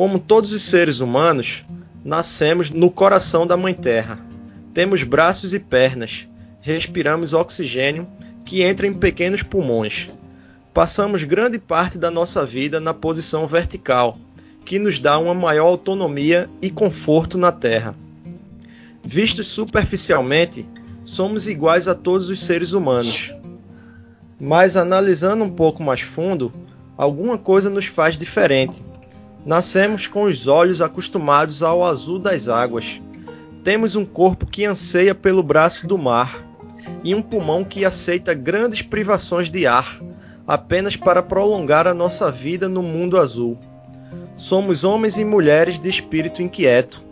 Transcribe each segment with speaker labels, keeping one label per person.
Speaker 1: Como todos os seres humanos, nascemos no coração da Mãe Terra. Temos braços e pernas, respiramos oxigênio que entra em pequenos pulmões. Passamos grande parte da nossa vida na posição vertical, que nos dá uma maior autonomia e conforto na Terra. Vistos superficialmente, somos iguais a todos os seres humanos. Mas analisando um pouco mais fundo, alguma coisa nos faz diferente. Nascemos com os olhos acostumados ao azul das águas. Temos um corpo que anseia pelo braço do mar e um pulmão que aceita grandes privações de ar apenas para prolongar a nossa vida no mundo azul. Somos homens e mulheres de espírito inquieto.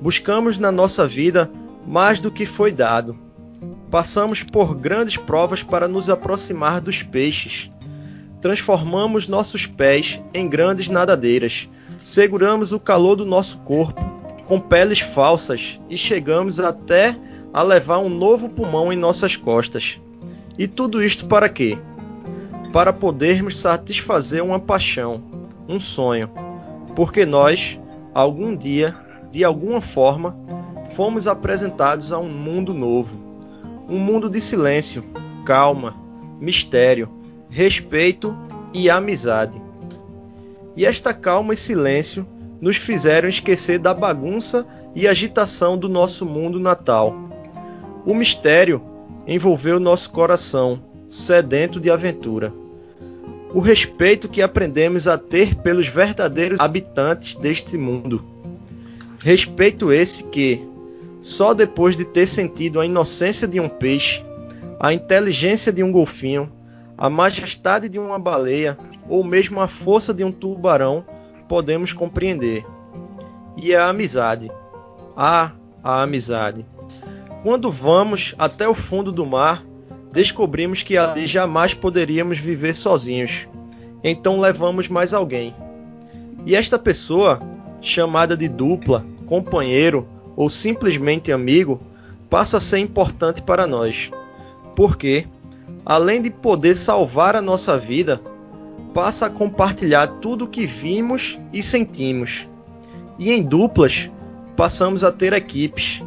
Speaker 1: Buscamos na nossa vida mais do que foi dado. Passamos por grandes provas para nos aproximar dos peixes transformamos nossos pés em grandes nadadeiras, seguramos o calor do nosso corpo com peles falsas e chegamos até a levar um novo pulmão em nossas costas. E tudo isto para quê? Para podermos satisfazer uma paixão, um sonho, porque nós, algum dia, de alguma forma, fomos apresentados a um mundo novo, um mundo de silêncio, calma, mistério, respeito e amizade. E esta calma e silêncio nos fizeram esquecer da bagunça e agitação do nosso mundo natal. O mistério envolveu nosso coração, sedento de aventura. O respeito que aprendemos a ter pelos verdadeiros habitantes deste mundo. Respeito esse que, só depois de ter sentido a inocência de um peixe, a inteligência de um golfinho, a majestade de uma baleia ou mesmo a força de um tubarão podemos compreender. E a amizade. Ah, a amizade. Quando vamos até o fundo do mar, descobrimos que ali jamais poderíamos viver sozinhos. Então levamos mais alguém. E esta pessoa, chamada de dupla, companheiro ou simplesmente amigo, passa a ser importante para nós. Porque além de poder salvar a nossa vida, passa a compartilhar tudo o que vimos e sentimos. E em duplas, passamos a ter equipes.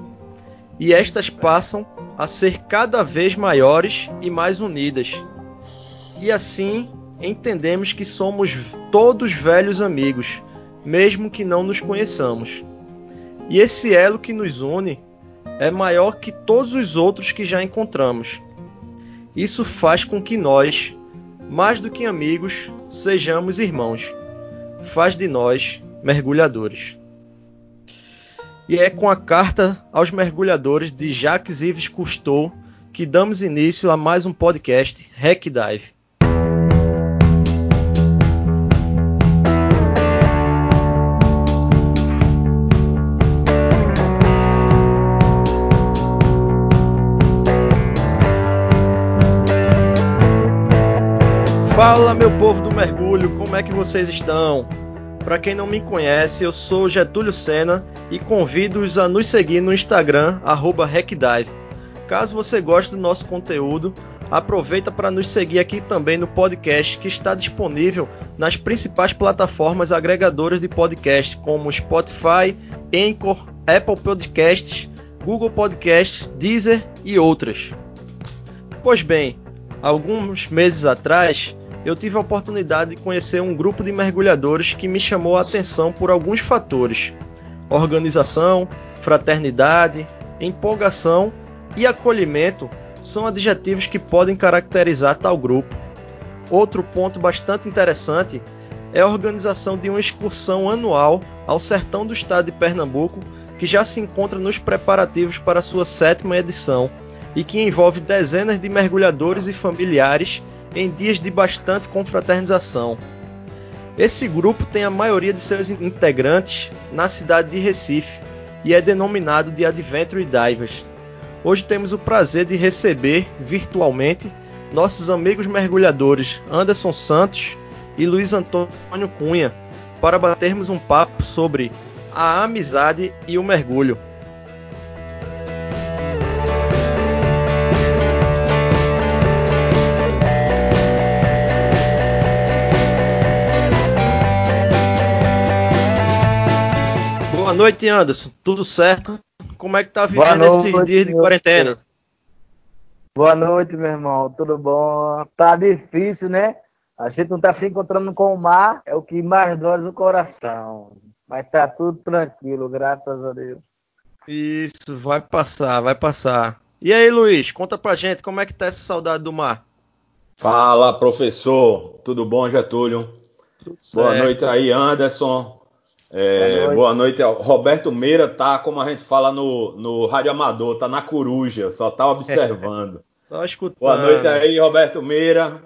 Speaker 1: E estas passam a ser cada vez maiores e mais unidas. E assim entendemos que somos todos velhos amigos, mesmo que não nos conheçamos. E esse elo que nos une é maior que todos os outros que já encontramos. Isso faz com que nós, mais do que amigos, sejamos irmãos. Faz de nós mergulhadores. E é com a carta aos mergulhadores de Jacques Yves Cousteau que damos início a mais um podcast Hack Dive. Meu povo do mergulho, como é que vocês estão? Para quem não me conhece, eu sou Getúlio Sena e convido-os a nos seguir no Instagram @hackdive. Caso você goste do nosso conteúdo, aproveita para nos seguir aqui também no podcast que está disponível nas principais plataformas agregadoras de podcast, como Spotify, Anchor, Apple Podcasts, Google Podcasts, Deezer e outras. Pois bem, alguns meses atrás eu tive a oportunidade de conhecer um grupo de mergulhadores que me chamou a atenção por alguns fatores: organização, fraternidade, empolgação e acolhimento são adjetivos que podem caracterizar tal grupo. Outro ponto bastante interessante é a organização de uma excursão anual ao sertão do estado de Pernambuco, que já se encontra nos preparativos para sua sétima edição e que envolve dezenas de mergulhadores e familiares em dias de bastante confraternização. Esse grupo tem a maioria de seus integrantes na cidade de Recife e é denominado de Adventure Divers. Hoje temos o prazer de receber virtualmente nossos amigos mergulhadores Anderson Santos e Luiz Antônio Cunha para batermos um papo sobre a amizade e o mergulho. Noite, Anderson. Tudo certo? Como é que tá vivendo esses dias de quarentena?
Speaker 2: Boa noite, meu irmão. Tudo bom? Tá difícil, né? A gente não tá se encontrando com o mar, é o que mais dói no coração. Mas tá tudo tranquilo, graças a Deus.
Speaker 1: Isso, vai passar, vai passar. E aí, Luiz, conta pra gente como é que tá essa saudade do mar?
Speaker 3: Fala, professor. Tudo bom, Getúlio? Tudo boa noite aí, Anderson. É, boa, noite. boa noite. Roberto Meira tá, como a gente fala no, no Rádio Amador, tá na coruja, só tá observando.
Speaker 1: Tô escutando.
Speaker 3: Boa noite aí, Roberto Meira.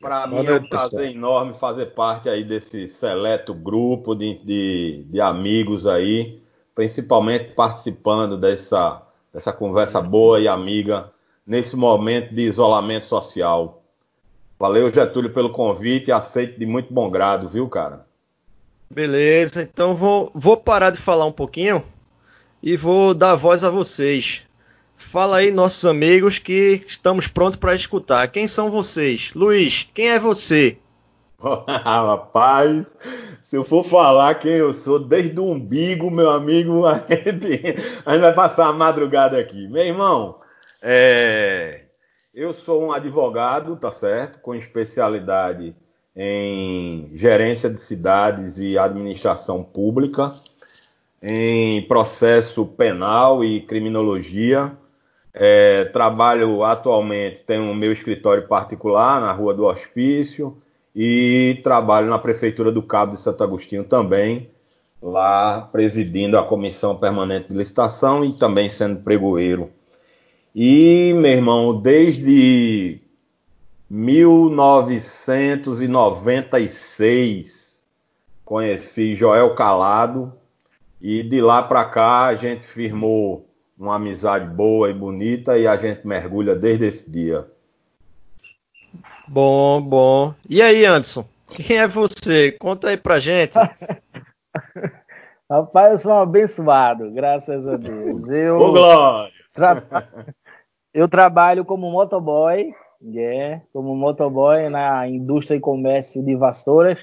Speaker 3: Para mim é um prazer enorme fazer parte aí desse seleto grupo de, de, de, amigos aí, principalmente participando dessa, dessa conversa boa e amiga nesse momento de isolamento social. Valeu, Getúlio, pelo convite e aceito de muito bom grado, viu, cara?
Speaker 1: Beleza, então vou, vou parar de falar um pouquinho e vou dar voz a vocês. Fala aí, nossos amigos, que estamos prontos para escutar. Quem são vocês? Luiz, quem é você?
Speaker 3: Rapaz, se eu for falar quem eu sou desde o umbigo, meu amigo, a gente, a gente vai passar a madrugada aqui. Meu irmão, é, eu sou um advogado, tá certo? Com especialidade em gerência de cidades e administração pública, em processo penal e criminologia. É, trabalho atualmente, tenho o meu escritório particular na Rua do Hospício e trabalho na Prefeitura do Cabo de Santo Agostinho também, lá presidindo a Comissão Permanente de Licitação e também sendo pregoeiro. E, meu irmão, desde 1996 conheci Joel Calado e de lá para cá a gente firmou uma amizade boa e bonita e a gente mergulha desde esse dia.
Speaker 1: Bom, bom. E aí, Anderson? Quem é você? Conta aí pra gente.
Speaker 2: Rapaz, eu sou um abençoado, graças a Deus. Eu,
Speaker 3: Ô, Glória!
Speaker 2: Tra... eu trabalho como motoboy, yeah, como motoboy na indústria e comércio de vassouras.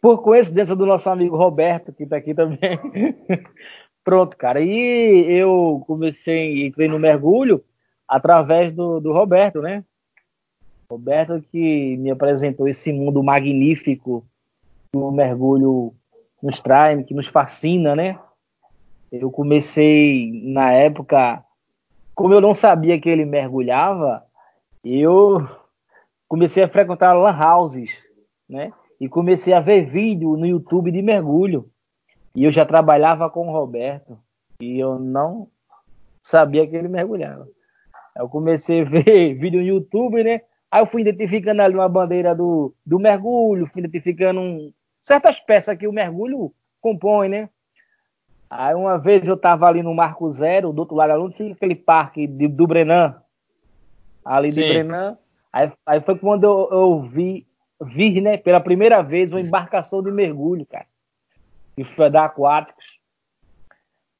Speaker 2: Por coincidência do nosso amigo Roberto, que está aqui também. Pronto, cara. E eu comecei, entrei no mergulho através do, do Roberto, né? Roberto que me apresentou esse mundo magnífico do mergulho nos traz, que nos fascina, né? Eu comecei na época, como eu não sabia que ele mergulhava, eu comecei a frequentar lan houses, né? E comecei a ver vídeo no YouTube de mergulho. E eu já trabalhava com o Roberto e eu não sabia que ele mergulhava. Eu comecei a ver vídeo no YouTube, né? Aí eu fui identificando ali uma bandeira do, do mergulho, fui identificando um, certas peças que o mergulho compõe, né? Aí uma vez eu estava ali no Marco Zero, do outro lado fica aquele parque de, do Brenan, ali Sim. de Brenan. Aí, aí foi quando eu, eu vi, vi, né, pela primeira vez uma embarcação de mergulho, cara e foi dar aquáticos.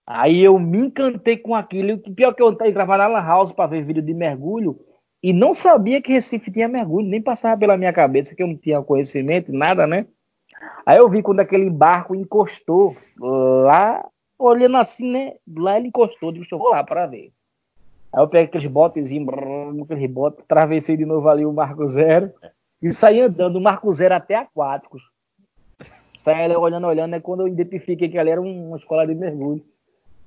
Speaker 2: Aí eu me encantei com aquilo. E pior que eu entrava na Lan House para ver vídeo de mergulho e não sabia que Recife tinha mergulho, nem passava pela minha cabeça que eu não tinha conhecimento, nada, né? Aí eu vi quando aquele barco encostou lá, olhando assim, né? Lá ele encostou, disse, eu vou lá para ver. Aí eu peguei aqueles botezinhos, aqueles botes, atravessei de novo ali o Marco Zero e saí andando o Marco Zero até Aquáticos. Saia olhando, olhando, é quando eu identifiquei que ali era uma escola de mergulho.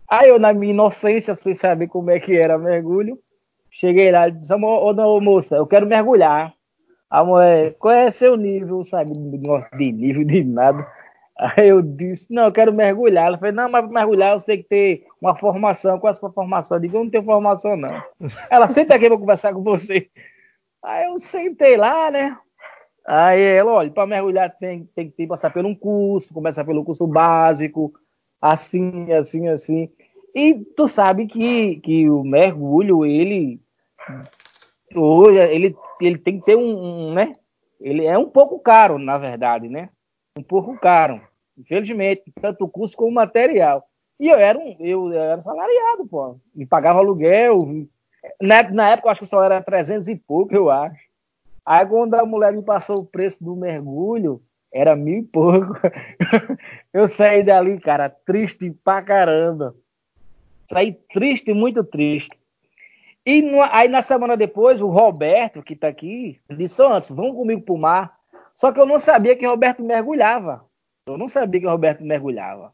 Speaker 2: Aí eu, na minha inocência, sem saber como é que era mergulho, cheguei lá e disse, ô, ô moça, eu quero mergulhar. A mulher, qual é seu nível, sabe? De nível de nada. Aí eu disse, não, eu quero mergulhar. Ela falou, não, mas para mergulhar você tem que ter uma formação. Qual é a sua formação? Eu digo, eu não tenho formação, não. Ela, senta aqui para conversar com você. Aí eu sentei lá, né? Aí ela, olha, para mergulhar tem, tem que passar por um curso, começar pelo curso básico, assim, assim, assim. E tu sabe que, que o mergulho, ele hoje ele, ele tem que ter um, um, né? Ele é um pouco caro, na verdade, né? Um pouco caro, infelizmente, tanto o curso como o material. E eu era um, eu, eu era salariado, pô. Me pagava aluguel. Na, na época eu acho que só era 300 e pouco, eu acho. Aí quando a mulher me passou o preço do mergulho, era mil e pouco. Eu saí dali, cara, triste pra caramba. Saí triste, muito triste. E no, aí na semana depois, o Roberto, que tá aqui, disse antes, vamos comigo pro mar. Só que eu não sabia que o Roberto mergulhava. Eu não sabia que o Roberto mergulhava.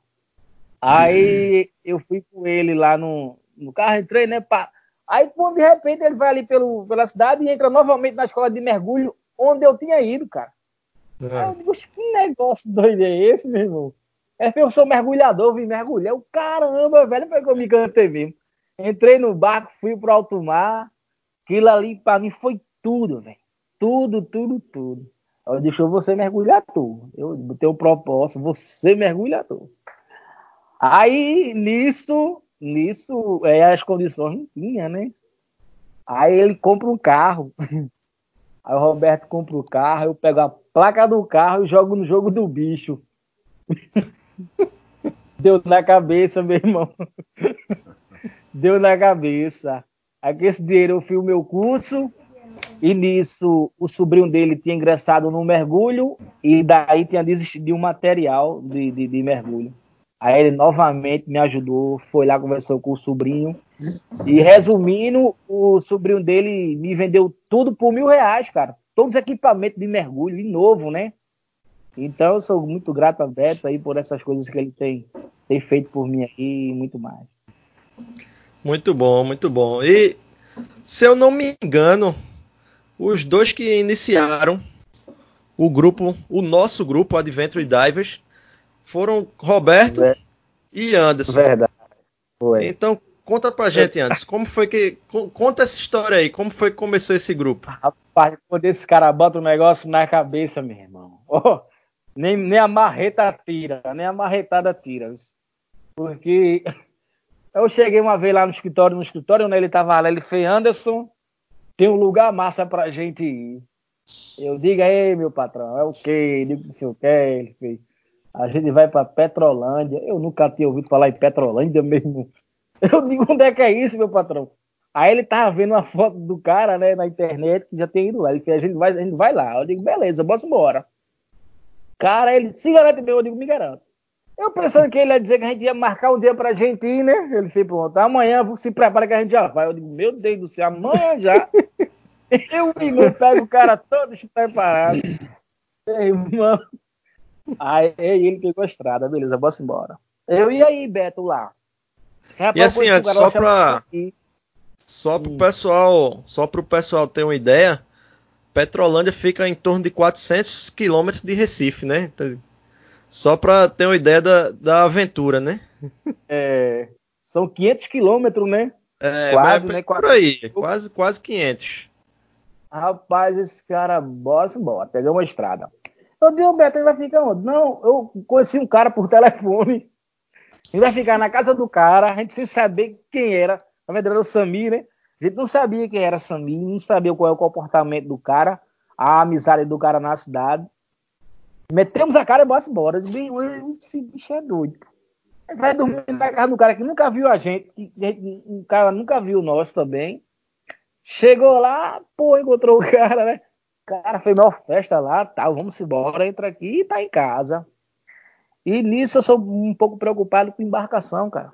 Speaker 2: Aí eu fui com ele lá no, no carro, entrei, né? Pá. Aí, quando de repente, ele vai ali pelo, pela cidade e entra novamente na escola de mergulho, onde eu tinha ido, cara. É. Aí eu digo, que negócio doido é esse, meu irmão? É eu sou mergulhador, vim mergulhar. O caramba, velho, foi comigo que eu teve. Entrei no barco, fui pro alto mar. Aquilo ali pra mim foi tudo, velho. Tudo, tudo, tudo. Disse, eu vou ser mergulhador. Eu tenho um propósito, vou ser mergulhador. Aí, nisso, nisso, é, as condições não tinha, né? Aí ele compra um carro. Aí o Roberto compra o carro, eu pego a placa do carro e jogo no jogo do bicho. Deu na cabeça, meu irmão. Deu na cabeça. Com esse dinheiro eu fiz o meu curso e nisso o sobrinho dele tinha ingressado no mergulho e daí tinha desistido de um material de, de, de mergulho. Aí ele novamente me ajudou, foi lá, conversou com o sobrinho. E resumindo, o sobrinho dele me vendeu tudo por mil reais, cara. Todos os equipamentos de mergulho, de novo, né? Então eu sou muito grato a Beto aí por essas coisas que ele tem, tem feito por mim aí e muito mais.
Speaker 1: Muito bom, muito bom. E se eu não me engano, os dois que iniciaram o grupo, o nosso grupo Adventure Divers, foram Roberto e Anderson.
Speaker 2: Verdade.
Speaker 1: Foi. Então, conta pra gente, Anderson, como foi que. Conta essa história aí, como foi que começou esse grupo?
Speaker 2: Rapaz, quando esse cara bota um negócio na cabeça, meu irmão. Oh, nem, nem a marreta tira, nem a marretada tira. Porque eu cheguei uma vez lá no escritório, no escritório, né? Ele tava lá, ele fez Anderson, tem um lugar massa pra gente ir. Eu digo aí, meu patrão, é o quê? Digo, o que, ele fez a gente vai para Petrolândia. Eu nunca tinha ouvido falar em Petrolândia mesmo. Eu digo, onde é que é isso, meu patrão? Aí ele tava vendo uma foto do cara, né, na internet, que já tem ido lá. Ele fez, a gente vai, a gente vai lá. Eu digo, beleza, bora embora. Cara, ele se garante meu, eu digo, me garanto. Eu pensando que ele ia dizer que a gente ia marcar um dia pra gente ir, né? Ele fez, pronto, amanhã se prepara que a gente já vai. Eu digo, meu Deus do céu, amanhã já. eu me pego o cara todo despreparado. Irmão, Aí ele pegou a estrada, beleza, bora embora. Eu e aí, Beto, lá.
Speaker 1: e assim, antes, só pra. Só pro pessoal, só pro pessoal ter uma ideia, Petrolândia fica em torno de 400 quilômetros de Recife, né? Então, só para ter uma ideia da, da aventura, né?
Speaker 2: É, são 500 quilômetros, né?
Speaker 1: É, quase, né? Por aí, quase, quase 500.
Speaker 2: Rapaz, esse cara, bora, bora, pegamos a estrada. Eu digo, Beto, ele vai ficar onde? Não, eu conheci um cara por telefone. Ele vai ficar na casa do cara, a gente sem saber quem era. Na verdade, era o Sami, né? A gente não sabia quem era Sami, não sabia qual é o comportamento do cara, a amizade do cara na cidade. Metemos a cara e bora embora. Esse bicho é doido. Vai dormir na casa do cara que nunca viu a gente, que um cara nunca viu nós também. Chegou lá, pô, encontrou o cara, né? Cara, foi maior festa lá, tal, tá, vamos embora, entra aqui e tá em casa. E nisso eu sou um pouco preocupado com embarcação, cara.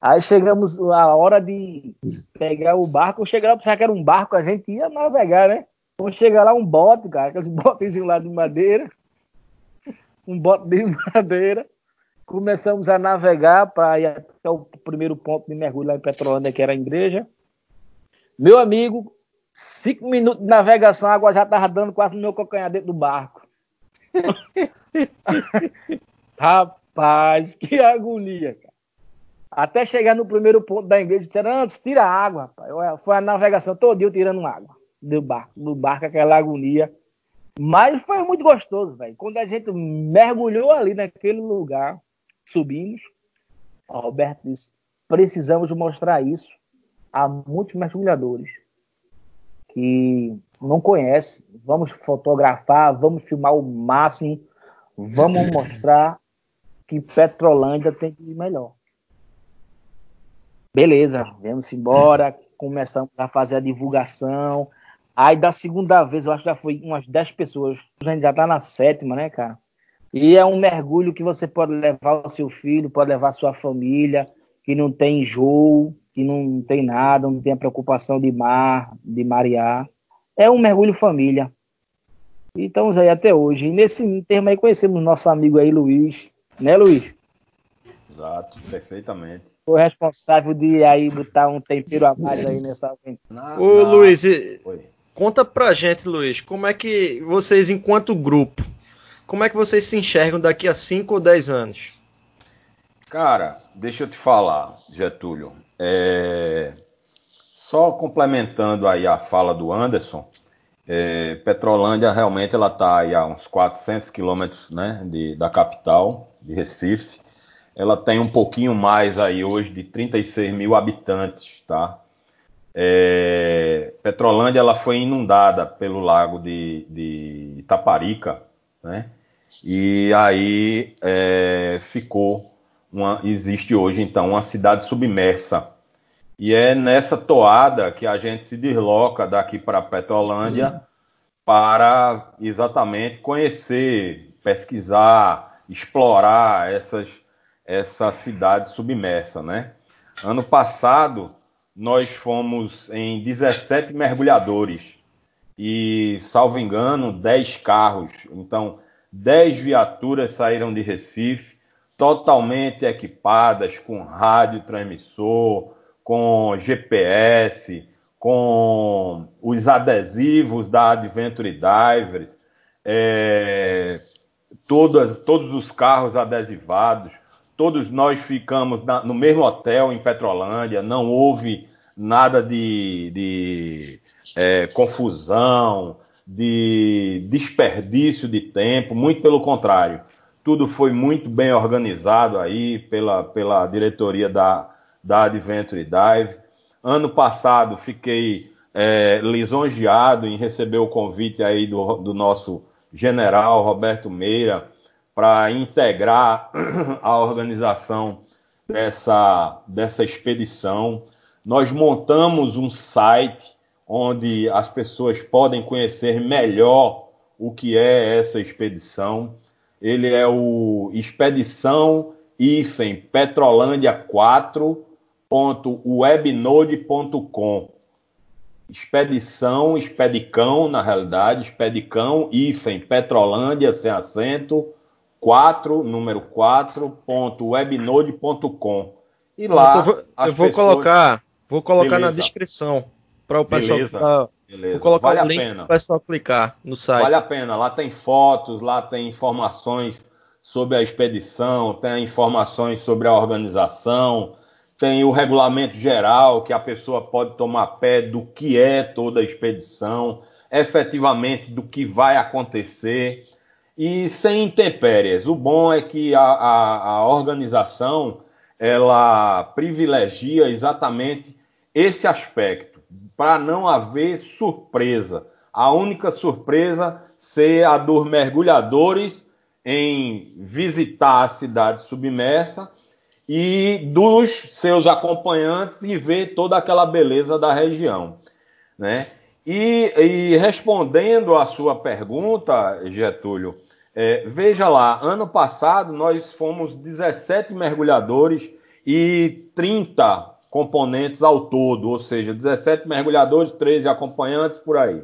Speaker 2: Aí chegamos a hora de pegar o barco, cheguei lá, que era um barco, a gente ia navegar, né? Quando chega lá um bote, cara, aqueles botezinhos lá de madeira, um bote de madeira. Começamos a navegar para ir até o primeiro ponto de mergulho lá em Petrolândia, que era a igreja. Meu amigo, Cinco minutos de navegação, a água já tava dando quase no meu calcanhar dentro do barco. Rapaz, que agonia, cara. Até chegar no primeiro ponto da igreja, disseram, antes, tira a água, rapaz. Foi a navegação todo dia tirando água do barco, do barco, aquela agonia. Mas foi muito gostoso, velho. Quando a gente mergulhou ali naquele lugar, subimos, o Roberto disse, precisamos mostrar isso a muitos mergulhadores que não conhece. Vamos fotografar, vamos filmar o máximo, vamos mostrar que Petrolândia tem que ir melhor. Beleza, vamos embora, começamos a fazer a divulgação. Aí da segunda vez, eu acho que já foi umas 10 pessoas, a gente já tá na sétima, né, cara? E é um mergulho que você pode levar o seu filho, pode levar a sua família, que não tem enjoo, que não tem nada, não tem a preocupação de mar, de marear. É um mergulho família. E estamos aí até hoje. E nesse termo aí conhecemos nosso amigo aí, Luiz. Né, Luiz?
Speaker 3: Exato, perfeitamente.
Speaker 2: Foi responsável de aí botar um tempero a mais aí nessa aventura.
Speaker 1: Ô, Luiz, conta pra gente, Luiz, como é que vocês, enquanto grupo, como é que vocês se enxergam daqui a 5 ou 10 anos?
Speaker 3: Cara, deixa eu te falar, Getúlio. É... Só complementando aí a fala do Anderson, é... Petrolândia realmente ela está a uns 400 quilômetros né, de, da capital, de Recife. Ela tem um pouquinho mais aí hoje de 36 mil habitantes, tá? É... Petrolândia ela foi inundada pelo lago de, de Itaparica, né? E aí é, ficou uma, existe hoje então uma cidade submersa. E é nessa toada que a gente se desloca daqui para Petrolândia para exatamente conhecer, pesquisar, explorar essas, essa cidade submersa, né? Ano passado nós fomos em 17 mergulhadores e, salvo engano, 10 carros. Então, 10 viaturas saíram de Recife, totalmente equipadas com rádio transmissor, com GPS, com os adesivos da Adventure Divers, é, todas, todos os carros adesivados, todos nós ficamos na, no mesmo hotel em Petrolândia, não houve nada de, de é, confusão, de desperdício de tempo, muito pelo contrário. Tudo foi muito bem organizado aí pela, pela diretoria da, da Adventure Dive. Ano passado fiquei é, lisonjeado em receber o convite aí do, do nosso general Roberto Meira para integrar a organização dessa, dessa expedição. Nós montamos um site onde as pessoas podem conhecer melhor o que é essa expedição. Ele é o Expedição Ifen Petrolândia 4.webnode.com. Expedição, expedicão, na realidade, expedicão, Ifen Petrolândia, sem acento, 4, número 4.webnode.com.
Speaker 1: E lá. Eu vou, eu vou pessoas... colocar, vou colocar Beleza. na descrição para o pessoal
Speaker 3: beleza, tá, beleza.
Speaker 1: Vou colocar vale o link para o pessoal clicar no site.
Speaker 3: Vale a pena. Lá tem fotos, lá tem informações sobre a expedição, tem informações sobre a organização, tem o regulamento geral que a pessoa pode tomar pé do que é toda a expedição, efetivamente do que vai acontecer e sem intempéries. O bom é que a, a, a organização ela privilegia exatamente esse aspecto para não haver surpresa. A única surpresa ser a dos mergulhadores em visitar a cidade submersa e dos seus acompanhantes e ver toda aquela beleza da região, né? E, e respondendo à sua pergunta, Getúlio, é, veja lá, ano passado nós fomos 17 mergulhadores e 30 componentes ao todo, ou seja, 17 mergulhadores, 13 acompanhantes por aí.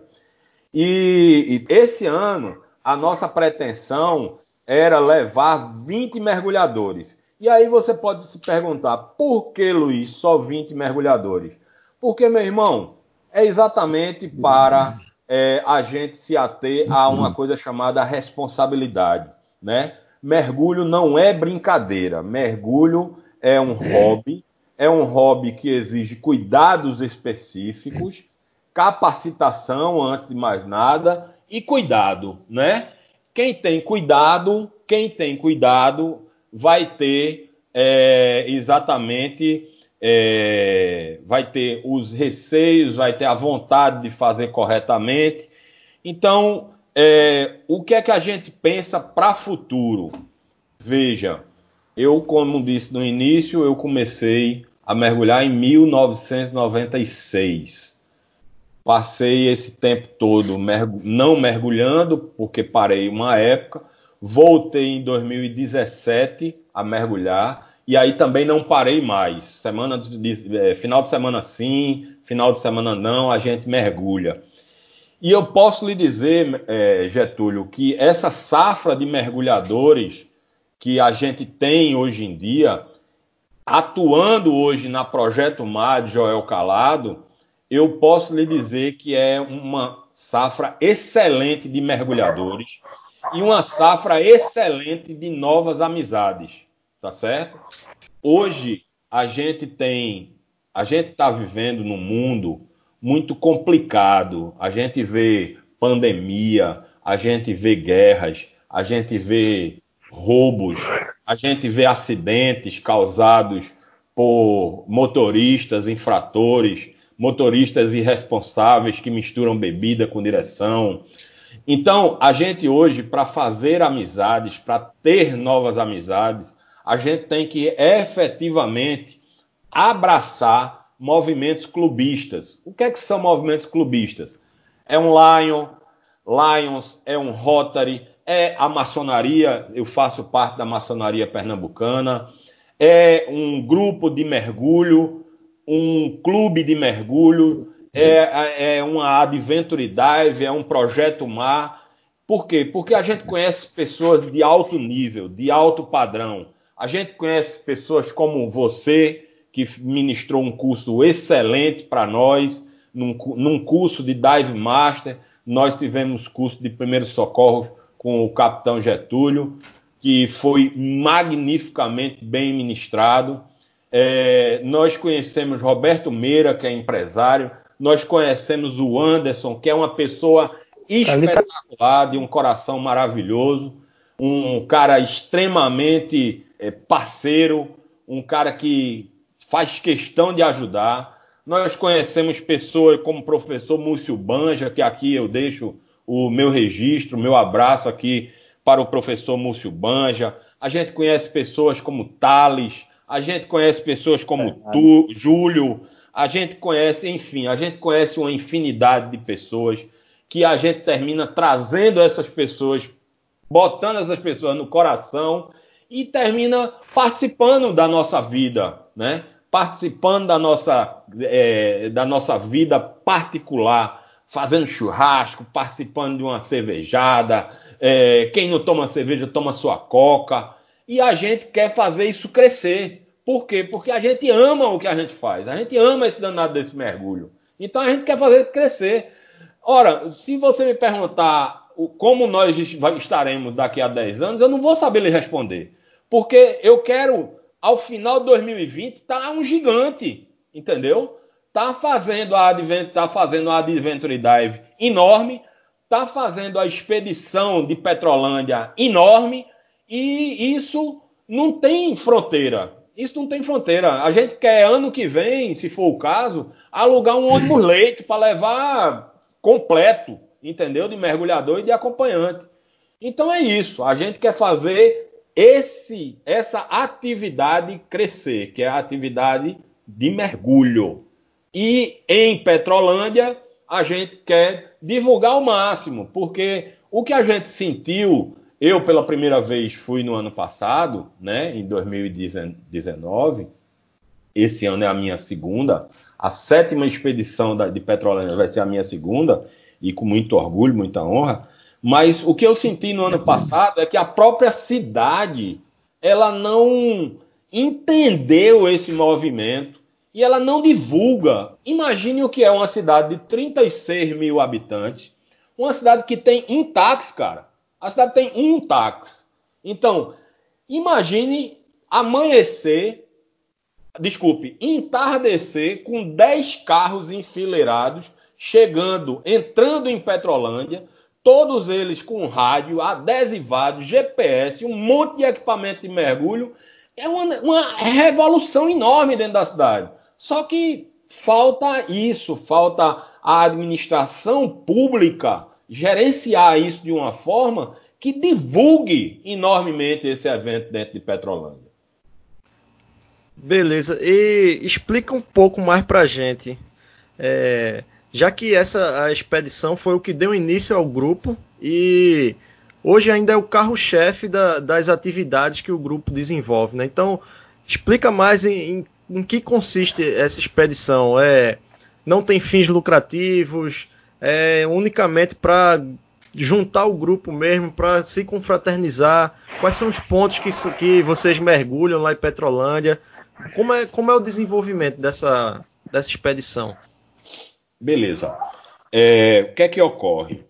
Speaker 3: E, e, esse ano a nossa pretensão era levar 20 mergulhadores. E aí você pode se perguntar, por que, Luiz, só 20 mergulhadores? Porque, meu irmão, é exatamente para é, a gente se ater a uma coisa chamada responsabilidade, né? Mergulho não é brincadeira, mergulho é um hobby é um hobby que exige cuidados específicos, capacitação antes de mais nada e cuidado, né? Quem tem cuidado, quem tem cuidado vai ter é, exatamente é, vai ter os receios, vai ter a vontade de fazer corretamente. Então, é, o que é que a gente pensa para futuro? Veja, eu, como disse no início, eu comecei a mergulhar em 1996. Passei esse tempo todo não mergulhando, porque parei uma época, voltei em 2017 a mergulhar e aí também não parei mais. Semana de, é, final de semana sim, final de semana não, a gente mergulha. E eu posso lhe dizer, é, Getúlio, que essa safra de mergulhadores que a gente tem hoje em dia, atuando hoje na Projeto Mar de Joel Calado, eu posso lhe dizer que é uma safra excelente de mergulhadores e uma safra excelente de novas amizades, tá certo? Hoje a gente tem, a gente está vivendo num mundo muito complicado. A gente vê pandemia, a gente vê guerras, a gente vê roubos, a gente vê acidentes causados por motoristas infratores, motoristas irresponsáveis que misturam bebida com direção. Então, a gente hoje, para fazer amizades, para ter novas amizades, a gente tem que efetivamente abraçar movimentos clubistas. O que é que são movimentos clubistas? É um Lion, Lions, é um Rotary, é a maçonaria, eu faço parte da maçonaria pernambucana, é um grupo de mergulho, um clube de mergulho, é, é uma Adventure Dive, é um projeto mar. Por quê? Porque a gente conhece pessoas de alto nível, de alto padrão. A gente conhece pessoas como você, que ministrou um curso excelente para nós, num, num curso de Dive Master. Nós tivemos curso de primeiros socorros com o capitão Getúlio, que foi magnificamente bem ministrado. É, nós conhecemos Roberto Meira, que é empresário, nós conhecemos o Anderson, que é uma pessoa espetacular, de um coração maravilhoso, um cara extremamente é, parceiro, um cara que faz questão de ajudar. Nós conhecemos pessoas como o professor Múcio Banja, que aqui eu deixo o meu registro, o meu abraço aqui para o professor Múcio Banja. A gente conhece pessoas como Thales, a gente conhece pessoas como é, tu, Júlio, a gente conhece, enfim, a gente conhece uma infinidade de pessoas que a gente termina trazendo essas pessoas, botando essas pessoas no coração e termina participando da nossa vida, né? Participando da nossa, é, da nossa vida particular fazendo churrasco, participando de uma cervejada. É, quem não toma cerveja toma sua coca. E a gente quer fazer isso crescer. Por quê? Porque a gente ama o que a gente faz. A gente ama esse danado desse mergulho. Então a gente quer fazer crescer. Ora, se você me perguntar como nós estaremos daqui a 10 anos, eu não vou saber lhe responder. Porque eu quero, ao final de 2020, estar tá um gigante. Entendeu? está fazendo a Advent, tá fazendo a Adventure Dive enorme, está fazendo a expedição de Petrolândia enorme e isso não tem fronteira. Isso não tem fronteira. A gente quer ano que vem, se for o caso, alugar um ônibus leito para levar completo, entendeu? De mergulhador e de acompanhante. Então é isso. A gente quer fazer esse essa atividade crescer, que é a atividade de mergulho. E em Petrolândia, a gente quer divulgar ao máximo, porque o que a gente sentiu, eu pela primeira vez fui no ano passado, né, em 2019, esse ano é a minha segunda, a sétima expedição de Petrolândia vai ser a minha segunda, e com muito orgulho, muita honra. Mas o que eu senti no ano passado é que a própria cidade ela não entendeu esse movimento e ela não divulga. Imagine o que é uma cidade de 36 mil habitantes, uma cidade que tem um táxi, cara. A cidade tem um táxi. Então, imagine amanhecer, desculpe, entardecer com 10 carros enfileirados, chegando, entrando em Petrolândia, todos eles com rádio, adesivado, GPS, um monte de equipamento de mergulho. É uma, uma revolução enorme dentro da cidade. Só que falta isso, falta a administração pública gerenciar isso de uma forma que divulgue enormemente esse evento dentro de Petrolândia.
Speaker 1: Beleza, e explica um pouco mais para a gente, é, já que essa a expedição foi o que deu início ao grupo e hoje ainda é o carro-chefe da, das atividades que o grupo desenvolve. Né? Então, explica mais em, em, em, que consiste essa expedição. É, não tem fins lucrativos, é unicamente para juntar o grupo mesmo, para se confraternizar. Quais são os pontos que, que vocês mergulham lá em Petrolândia? Como é, como é o desenvolvimento dessa, dessa expedição?
Speaker 3: Beleza. É, o que é que ocorre?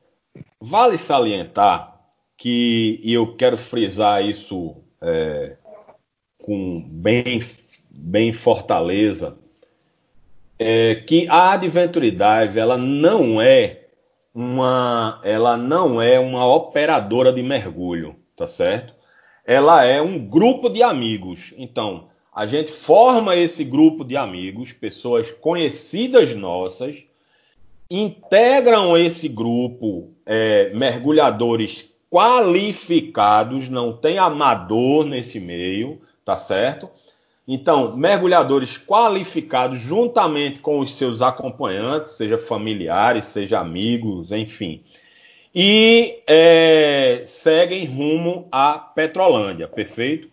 Speaker 3: Vale salientar que, e eu quero frisar isso é, com bem, bem fortaleza, é, que a Adventure Dive ela não é uma ela não é uma operadora de mergulho, tá certo? Ela é um grupo de amigos. Então, a gente forma esse grupo de amigos, pessoas conhecidas nossas, integram esse grupo é, mergulhadores qualificados, não tem amador nesse meio, tá certo? Então, mergulhadores qualificados juntamente com os seus acompanhantes, seja familiares, seja amigos, enfim, e é, seguem rumo à Petrolândia, perfeito?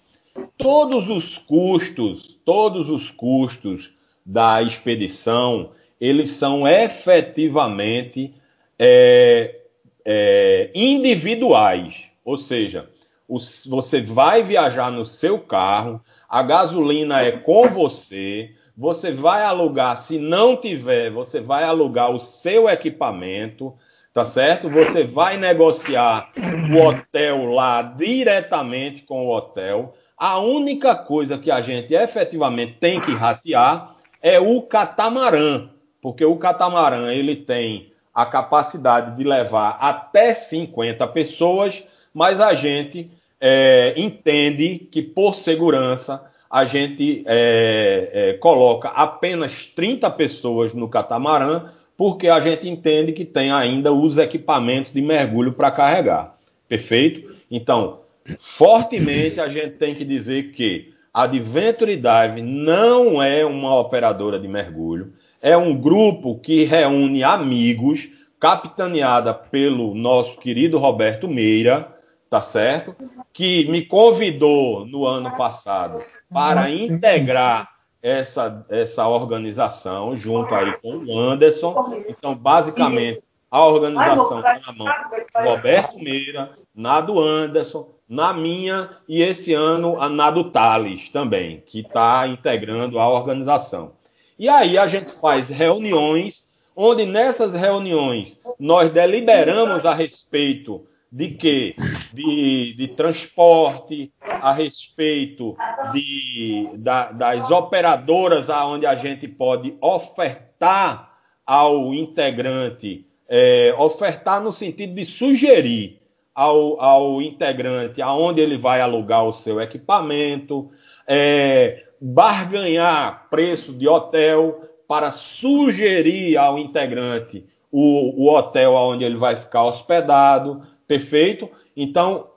Speaker 3: Todos os custos, todos os custos da expedição, eles são efetivamente é, é, individuais, ou seja, os, você vai viajar no seu carro, a gasolina é com você, você vai alugar, se não tiver, você vai alugar o seu equipamento, tá certo? Você vai negociar o hotel lá diretamente com o hotel. A única coisa que a gente efetivamente tem que ratear é o catamarã, porque o catamarã ele tem a capacidade de levar até 50 pessoas, mas a gente é, entende que por segurança a gente é, é, coloca apenas 30 pessoas no catamarã, porque a gente entende que tem ainda os equipamentos de mergulho para carregar. Perfeito? Então, fortemente a gente tem que dizer que a Adventure Dive não é uma operadora de mergulho, é um grupo que reúne amigos, capitaneada pelo nosso querido Roberto Meira, tá certo? Que me convidou no ano passado para integrar essa, essa organização junto aí com o Anderson. Então, basicamente, a organização está na mão do Roberto Meira, na do Anderson, na minha e esse ano na do Thales também, que está integrando a organização. E aí a gente faz reuniões, onde nessas reuniões nós deliberamos a respeito de quê? De, de transporte, a respeito de, da, das operadoras aonde a gente pode ofertar ao integrante, é, ofertar no sentido de sugerir ao, ao integrante aonde ele vai alugar o seu equipamento, é, barganhar preço de hotel para sugerir ao integrante o, o hotel onde ele vai ficar hospedado, Perfeito? Então,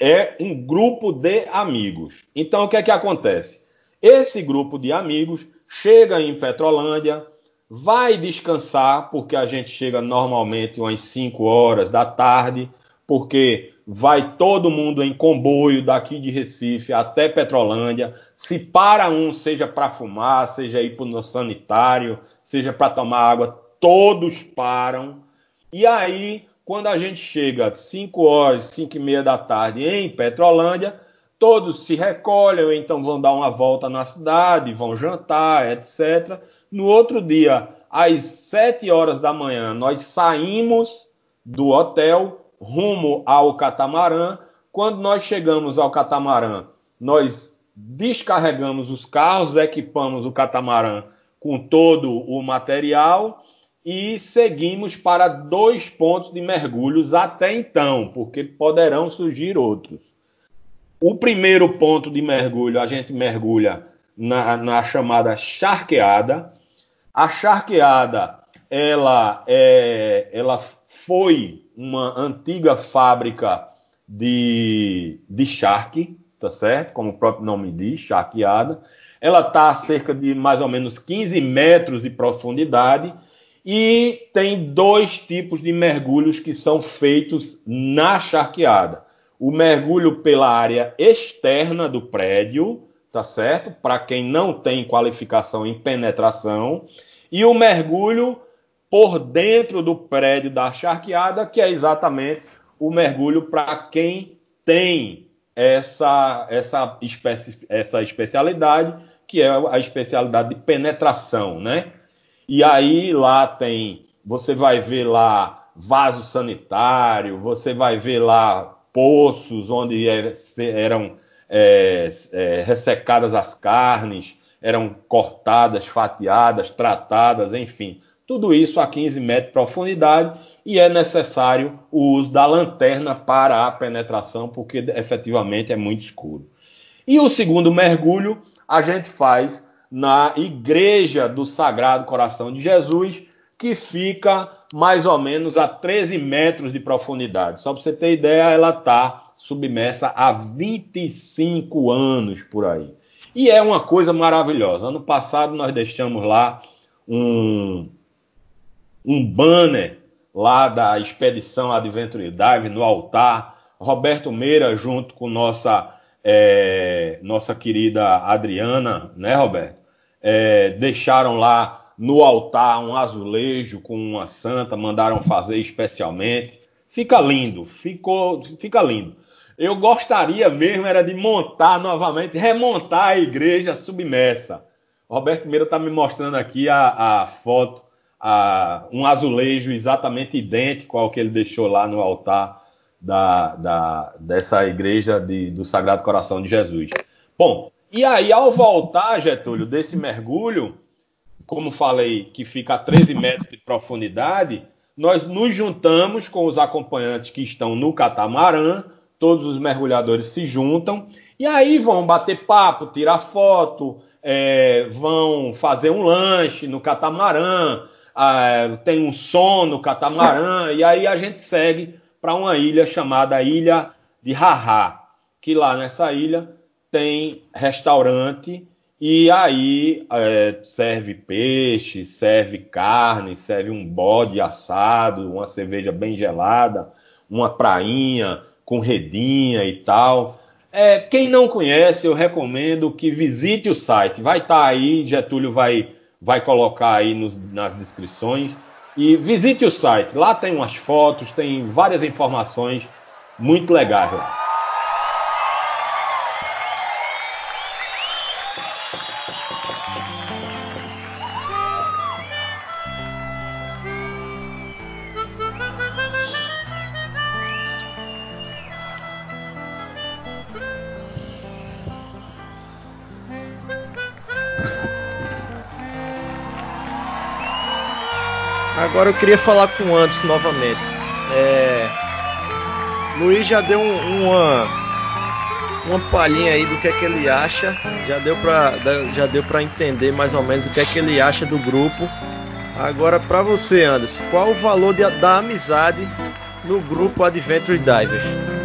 Speaker 3: é um grupo de amigos. Então, o que é que acontece? Esse grupo de amigos chega em Petrolândia, vai descansar, porque a gente chega normalmente umas 5 horas da tarde, porque vai todo mundo em comboio daqui de Recife até Petrolândia. Se para um, seja para fumar, seja ir para o sanitário, seja para tomar água, todos param. E aí quando a gente chega às 5 horas, 5 e meia da tarde em Petrolândia, todos se recolhem, então vão dar uma volta na cidade, vão jantar, etc. No outro dia, às 7 horas da manhã, nós saímos do hotel rumo ao catamarã. Quando nós chegamos ao catamarã, nós descarregamos os carros, equipamos o catamarã com todo o material e seguimos para dois pontos de mergulhos até então, porque poderão surgir outros. O primeiro ponto de mergulho, a gente mergulha na, na chamada charqueada. A charqueada, ela, é, ela foi uma antiga fábrica de, de charque, tá certo? Como o próprio nome diz, charqueada. Ela está a cerca de mais ou menos 15 metros de profundidade e tem dois tipos de mergulhos que são feitos na charqueada. o mergulho pela área externa do prédio, tá certo? Para quem não tem qualificação em penetração, e o mergulho por dentro do prédio da charqueada, que é exatamente o mergulho para quem tem essa, essa, especi essa especialidade, que é a especialidade de penetração, né? E aí lá tem, você vai ver lá vaso sanitário, você vai ver lá poços onde é, eram é, é, ressecadas as carnes, eram cortadas, fatiadas, tratadas, enfim. Tudo isso a 15 metros de profundidade e é necessário o uso da lanterna para a penetração, porque efetivamente é muito escuro. E o segundo mergulho a gente faz na Igreja do Sagrado Coração de Jesus, que fica mais ou menos a 13 metros de profundidade. Só para você ter ideia, ela está submersa há 25 anos por aí. E é uma coisa maravilhosa. Ano passado nós deixamos lá um, um banner lá da expedição Adventure Dive no altar. Roberto Meira, junto com nossa, é, nossa querida Adriana, né, Roberto? É, deixaram lá no altar um azulejo com uma santa, mandaram fazer especialmente. Fica lindo, ficou, fica lindo. Eu gostaria mesmo era de montar novamente, remontar a igreja submersa. Roberto Meira está me mostrando aqui a, a foto a, um azulejo exatamente idêntico ao que ele deixou lá no altar da, da, dessa igreja de, do Sagrado Coração de Jesus. Bom, e aí ao voltar, Getúlio, desse mergulho, como falei, que fica a 13 metros de profundidade, nós nos juntamos com os acompanhantes que estão no catamarã, todos os mergulhadores se juntam, e aí vão bater papo, tirar foto, é, vão fazer um lanche no catamarã, ah, tem um som no catamarã, e aí a gente segue para uma ilha chamada Ilha de Haha, que lá nessa ilha tem restaurante e aí é, serve peixe, serve carne, serve um bode assado, uma cerveja bem gelada, uma prainha com redinha e tal. É, quem não conhece, eu recomendo que visite o site. Vai estar tá aí, Getúlio vai vai colocar aí nos, nas descrições. E visite o site, lá tem umas fotos, tem várias informações muito legais lá.
Speaker 1: Agora eu queria falar com o Anderson novamente. É... Luiz já deu um, uma uma palhinha aí do que é que ele acha. Já deu para já deu para entender mais ou menos o que é que ele acha do grupo. Agora para você, Anderson, qual o valor de, da amizade no grupo Adventure Divers?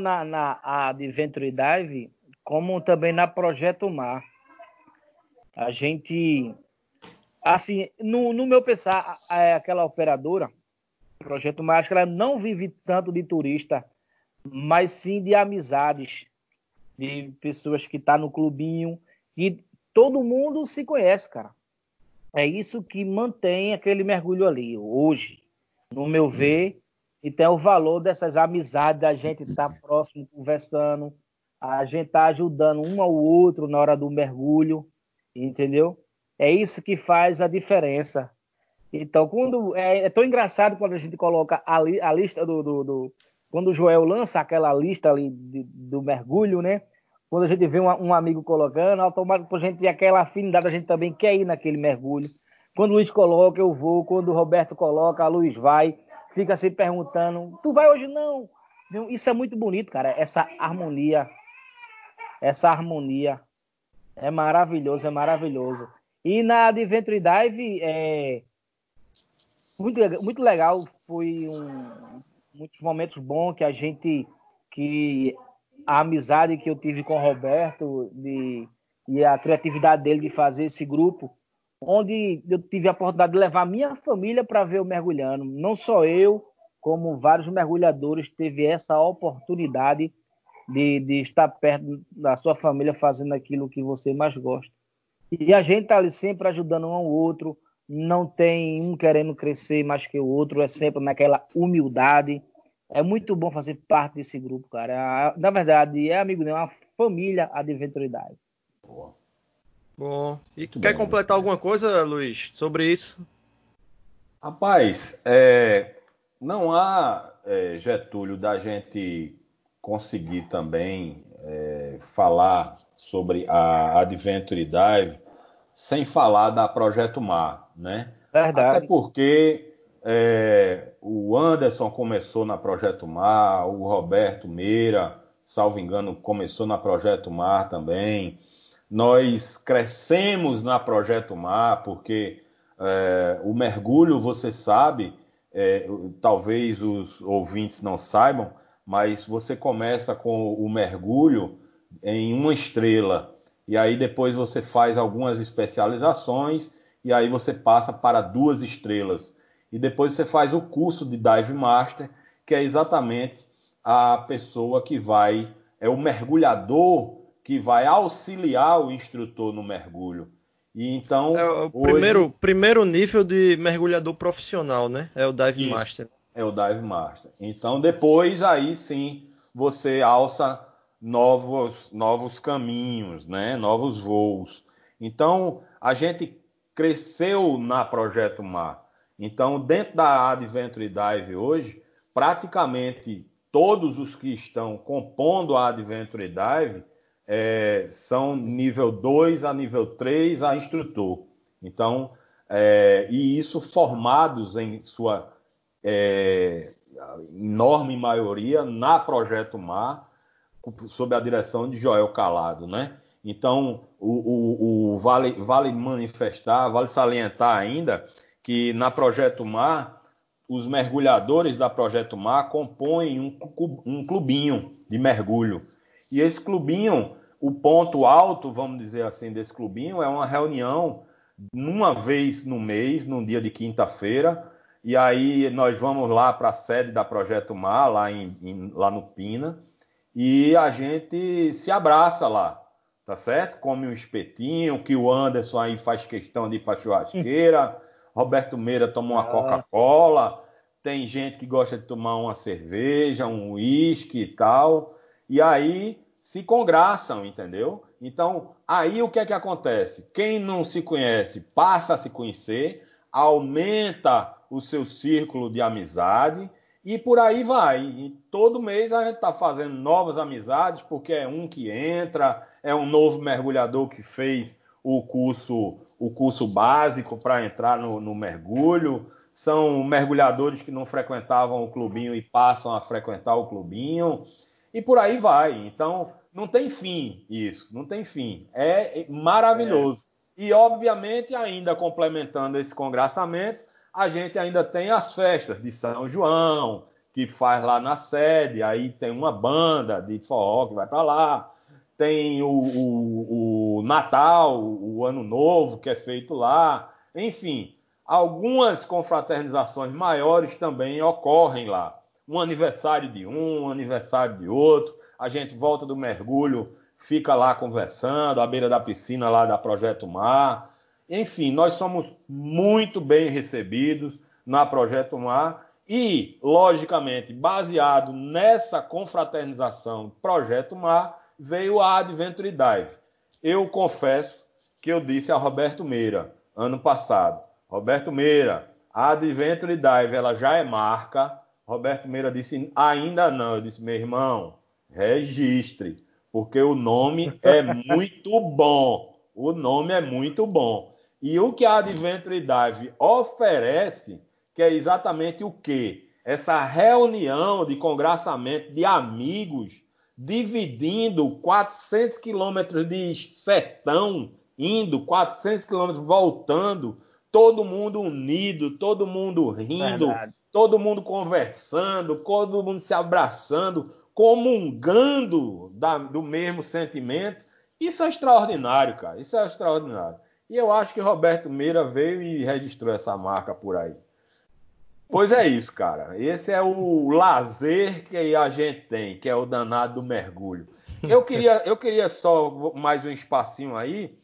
Speaker 2: Na, na Adventure Dive, como também na Projeto Mar. A gente, assim, no, no meu pensar, é aquela operadora, Projeto Mar, acho que ela não vive tanto de turista, mas sim de amizades, de pessoas que estão tá no clubinho, e todo mundo se conhece, cara. É isso que mantém aquele mergulho ali, hoje, no meu ver, e tem o valor dessas amizades, da gente estar tá próximo, conversando, a gente estar tá ajudando um ao outro na hora do mergulho, entendeu? É isso que faz a diferença. Então, quando é, é, tão engraçado quando a gente coloca a, li, a lista do, do, do, Quando o Joel lança aquela lista ali de, do mergulho, né? Quando a gente vê um, um amigo colocando, automaticamente a gente tem aquela afinidade, a gente também quer ir naquele mergulho. Quando o Luiz coloca, eu vou. Quando o Roberto coloca, a Luiz vai. Fica se perguntando: tu vai hoje não? Isso é muito bonito, cara. Essa harmonia. Essa harmonia. É maravilhoso, é maravilhoso. E na Adventure Dive, é, muito, muito legal. Foi um, muitos momentos bons que a gente. que A amizade que eu tive com o Roberto de, e a criatividade dele de fazer esse grupo, onde eu tive a oportunidade de levar minha família para ver o mergulhando. Não só eu, como vários mergulhadores teve essa oportunidade de, de estar perto da sua família fazendo aquilo que você mais gosta. E a gente está ali sempre ajudando um ao outro, não tem um querendo crescer mais que o outro, é sempre naquela humildade. É muito bom fazer parte desse grupo, cara. Na verdade, é amigo, é uma família adventuridade.
Speaker 1: Boa. Bom, e muito quer bom, completar alguma coisa, Luiz, sobre isso?
Speaker 3: Rapaz, é, não há, é, Getúlio, da gente conseguir também é, falar sobre a Adventure Dive sem falar da Projeto Mar, né? Verdade. Até porque é, o Anderson começou na Projeto Mar, o Roberto Meira, salvo engano, começou na Projeto Mar também. Nós crescemos na Projeto Mar porque é, o mergulho, você sabe, é, talvez os ouvintes não saibam, mas você começa com o mergulho em uma estrela e aí depois você faz algumas especializações e aí você passa para duas estrelas. E depois você faz o curso de Dive Master, que é exatamente a pessoa que vai, é o mergulhador que vai auxiliar o instrutor no mergulho. E então.
Speaker 1: É o hoje, primeiro, primeiro nível de mergulhador profissional, né? É o Dive isso, Master.
Speaker 3: É o Dive Master. Então depois aí sim você alça novos, novos caminhos, né? novos voos. Então, a gente cresceu na Projeto Mar. Então, dentro da Adventure Dive hoje, praticamente todos os que estão compondo a Adventure Dive é, são nível 2 a nível 3 a instrutor. Então, é, e isso formados em sua é, enorme maioria na Projeto Mar, sob a direção de Joel Calado, né? Então, o, o, o vale, vale manifestar, vale salientar ainda que na Projeto Mar, os mergulhadores da Projeto Mar compõem um, um clubinho de mergulho. E esse clubinho, o ponto alto, vamos dizer assim, desse clubinho é uma reunião uma vez no mês, num dia de quinta-feira, e aí nós vamos lá para a sede da Projeto Mar, lá, em, em, lá no Pina, e a gente se abraça lá, tá certo? Come um espetinho, que o Anderson aí faz questão de ir para churrasqueira, Roberto Meira toma uma ah. Coca-Cola, tem gente que gosta de tomar uma cerveja, um uísque e tal, e aí se congraçam, entendeu? Então, aí o que é que acontece? Quem não se conhece passa a se conhecer, aumenta o seu círculo de amizade e por aí vai. E todo mês a gente está fazendo novas amizades, porque é um que entra, é um novo mergulhador que fez o curso, o curso básico para entrar no, no mergulho. São mergulhadores que não frequentavam o clubinho e passam a frequentar o clubinho. E por aí vai. Então, não tem fim isso, não tem fim. É maravilhoso. É. E, obviamente, ainda complementando esse congraçamento, a gente ainda tem as festas de São João, que faz lá na sede, aí tem uma banda de forró que vai para lá, tem o, o, o, Natal, o Ano Novo, que é feito lá, enfim, algumas confraternizações maiores também ocorrem lá. Um aniversário de um, um aniversário de outro, a gente volta do mergulho, fica lá conversando, à beira da piscina lá da Projeto Mar, enfim, nós somos muito bem recebidos na Projeto Mar e, logicamente, baseado nessa confraternização Projeto Mar, veio a Adventure Dive. Eu confesso que eu disse a Roberto Meira, ano passado, Roberto Meira, A Adventure Dive, ela já é marca. Roberto Meira disse, ainda não. Eu disse, meu irmão, registre, porque o nome é muito bom. O nome é muito bom. E o que a Adventure Dive oferece, que é exatamente o quê? Essa reunião de congraçamento de amigos, dividindo 400 quilômetros de sertão, indo 400 quilômetros voltando, todo mundo unido, todo mundo rindo, Verdade. Todo mundo conversando, todo mundo se abraçando, comungando da, do mesmo sentimento. Isso é extraordinário, cara. Isso é extraordinário. E eu acho que Roberto Meira veio e registrou essa marca por aí. Pois é isso, cara. Esse é o lazer que a gente tem, que é o danado do mergulho. Eu queria, eu queria só mais um espacinho aí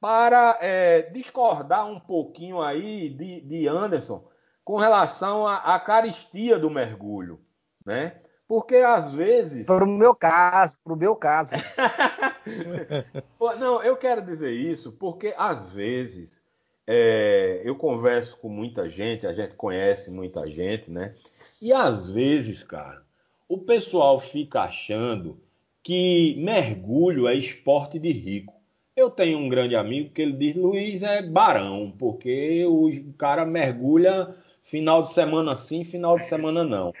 Speaker 3: para é, discordar um pouquinho aí de, de Anderson com relação à, à caristia do mergulho, né? Porque às vezes.
Speaker 2: Para o meu caso, para o meu caso.
Speaker 3: Não, eu quero dizer isso porque às vezes é, eu converso com muita gente, a gente conhece muita gente, né? E às vezes, cara, o pessoal fica achando que mergulho é esporte de rico. Eu tenho um grande amigo que ele diz: Luiz é barão, porque o cara mergulha final de semana sim, final de semana não.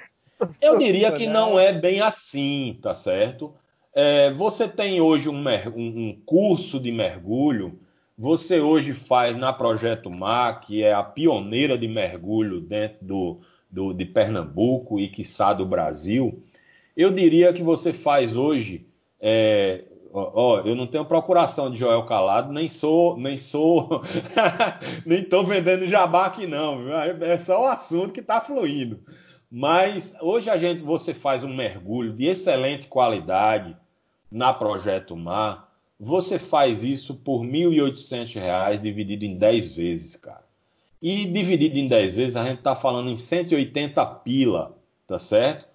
Speaker 3: Eu diria que não é bem assim, tá certo? É, você tem hoje um, um, curso de mergulho, você hoje faz na Projeto Mar, que é a pioneira de mergulho dentro do, do, de Pernambuco e, quiçá, do Brasil. Eu diria que você faz hoje é, Ó, eu não tenho procuração de Joel Calado, nem sou, nem sou, nem tô vendendo jabá aqui não. É só o assunto que está fluindo. Mas hoje a gente, você faz um mergulho de excelente qualidade na Projeto Mar. Você faz isso por R$ 1.800 dividido em 10 vezes, cara. E dividido em 10 vezes, a gente está falando em 180 pila, tá certo?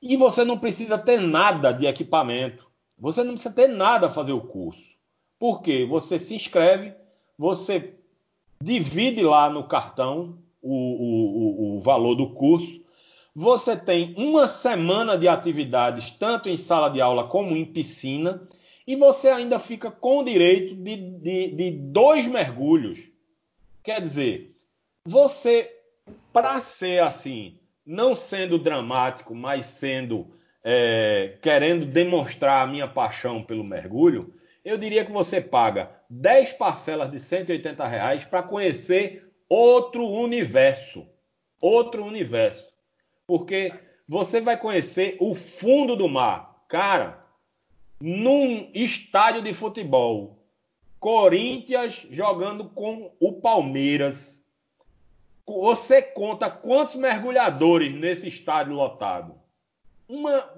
Speaker 3: E você não precisa ter nada de equipamento. Você não precisa ter nada a fazer o curso. Por quê? Você se inscreve, você divide lá no cartão o, o, o, valor do curso. Você tem uma semana de atividades, tanto em sala de aula como em piscina, e você ainda fica com o direito de, de, de dois mergulhos. Quer dizer, você, para ser assim, não sendo dramático, mas sendo é, querendo demonstrar a minha paixão pelo mergulho, eu diria que você paga 10 parcelas de 180 reais para conhecer outro universo. Outro universo. Porque você vai conhecer o fundo do mar. Cara, num estádio de futebol, Corinthians jogando com o Palmeiras. Você conta quantos mergulhadores nesse estádio lotado? Uma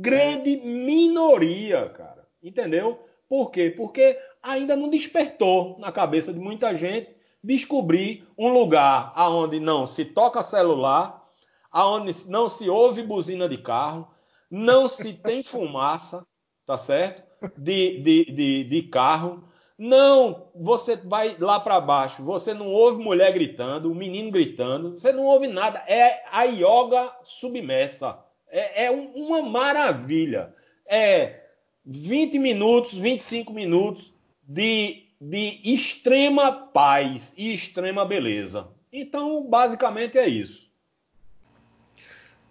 Speaker 3: grande minoria, cara. Entendeu? Por quê? Porque ainda não despertou na cabeça de muita gente descobrir um lugar aonde não se toca celular, aonde não se ouve buzina de carro, não se tem fumaça, tá certo? De, de, de, de carro. Não, você vai lá para baixo, você não ouve mulher gritando, o menino gritando, você não ouve nada. É a yoga submersa. É, é uma maravilha. É 20 minutos, 25 minutos de, de extrema paz e extrema beleza. Então, basicamente é isso.